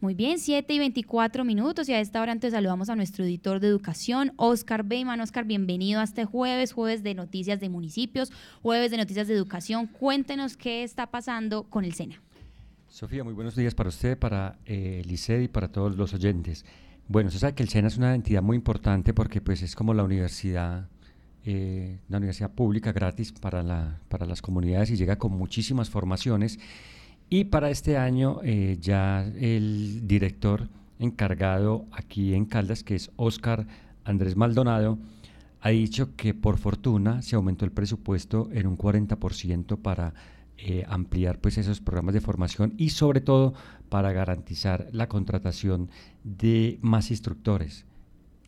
Muy bien, 7 y 24 minutos y a esta hora entonces saludamos a nuestro editor de educación, Oscar Beyman. Oscar, bienvenido a este jueves, jueves de noticias de municipios, jueves de noticias de educación. Cuéntenos qué está pasando con el SENA. Sofía, muy buenos días para usted, para eh, y para todos los oyentes. Bueno, se sabe que el SENA es una entidad muy importante porque pues es como la universidad, eh, una universidad pública gratis para, la, para las comunidades y llega con muchísimas formaciones y para este año eh, ya el director encargado aquí en Caldas, que es Oscar Andrés Maldonado, ha dicho que por fortuna se aumentó el presupuesto en un 40% para eh, ampliar pues esos programas de formación y sobre todo para garantizar la contratación de más instructores.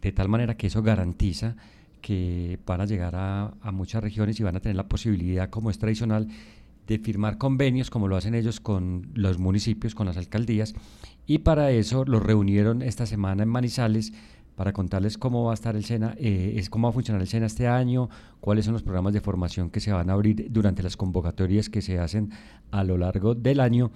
De tal manera que eso garantiza que van a llegar a, a muchas regiones y van a tener la posibilidad, como es tradicional, de firmar convenios, como lo hacen ellos con los municipios, con las alcaldías, y para eso los reunieron esta semana en Manizales para contarles cómo va a estar el SENA, eh, es cómo va a funcionar el SENA este año, cuáles son los programas de formación que se van a abrir durante las convocatorias que se hacen a lo largo del año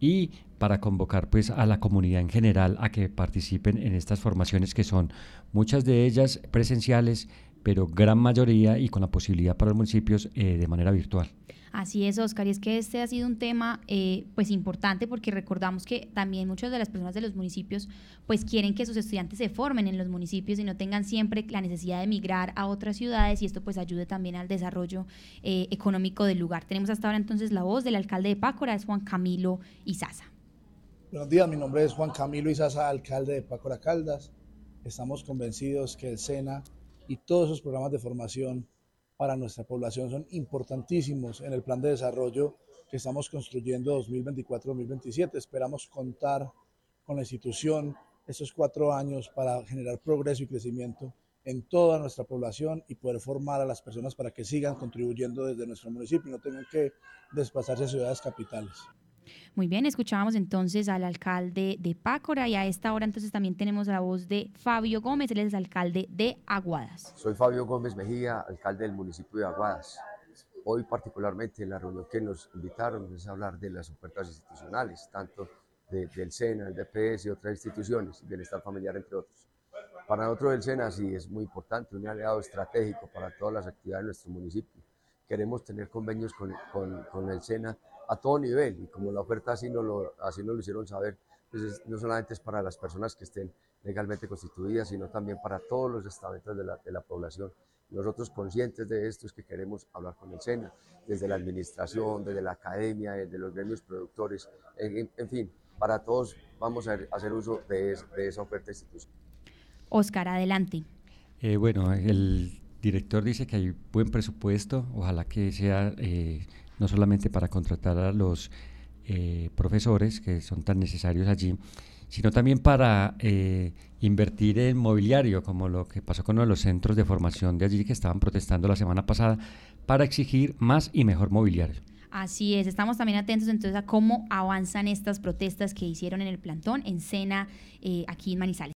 y para convocar pues a la comunidad en general a que participen en estas formaciones que son muchas de ellas presenciales, pero gran mayoría y con la posibilidad para los municipios eh, de manera virtual. Así es, Oscar, y es que este ha sido un tema eh, pues importante porque recordamos que también muchas de las personas de los municipios pues quieren que sus estudiantes se formen en los municipios y no tengan siempre la necesidad de emigrar a otras ciudades y esto pues ayude también al desarrollo eh, económico del lugar. Tenemos hasta ahora entonces la voz del alcalde de Pácora, es Juan Camilo Izaza. Buenos días, mi nombre es Juan Camilo Izaza, alcalde de Pácora Caldas. Estamos convencidos que el SENA y todos esos programas de formación para nuestra población son importantísimos en el plan de desarrollo que estamos construyendo 2024-2027. Esperamos contar con la institución estos cuatro años para generar progreso y crecimiento en toda nuestra población y poder formar a las personas para que sigan contribuyendo desde nuestro municipio y no tengan que desplazarse a ciudades capitales. Muy bien, escuchábamos entonces al alcalde de Pácora y a esta hora entonces también tenemos la voz de Fabio Gómez, él es alcalde de Aguadas. Soy Fabio Gómez Mejía, alcalde del municipio de Aguadas. Hoy particularmente en la reunión que nos invitaron es hablar de las ofertas institucionales, tanto del SENA, el DPS y otras instituciones, bienestar familiar entre otros. Para nosotros el SENA sí es muy importante, un aliado estratégico para todas las actividades de nuestro municipio. Queremos tener convenios con, con, con el SENA a todo nivel y como la oferta así nos lo, así nos lo hicieron saber, pues no solamente es para las personas que estén legalmente constituidas, sino también para todos los estamentos de la, de la población. Nosotros conscientes de esto es que queremos hablar con el SENA, desde la administración, desde la academia, desde los gremios productores, en, en fin, para todos vamos a hacer uso de, de esa oferta institucional. Oscar, adelante. Eh, bueno, el director dice que hay buen presupuesto, ojalá que sea eh, no solamente para contratar a los eh, profesores que son tan necesarios allí, sino también para eh, invertir en mobiliario, como lo que pasó con uno de los centros de formación de allí que estaban protestando la semana pasada, para exigir más y mejor mobiliario. Así es, estamos también atentos entonces a cómo avanzan estas protestas que hicieron en el plantón en Sena, aquí en Manizales.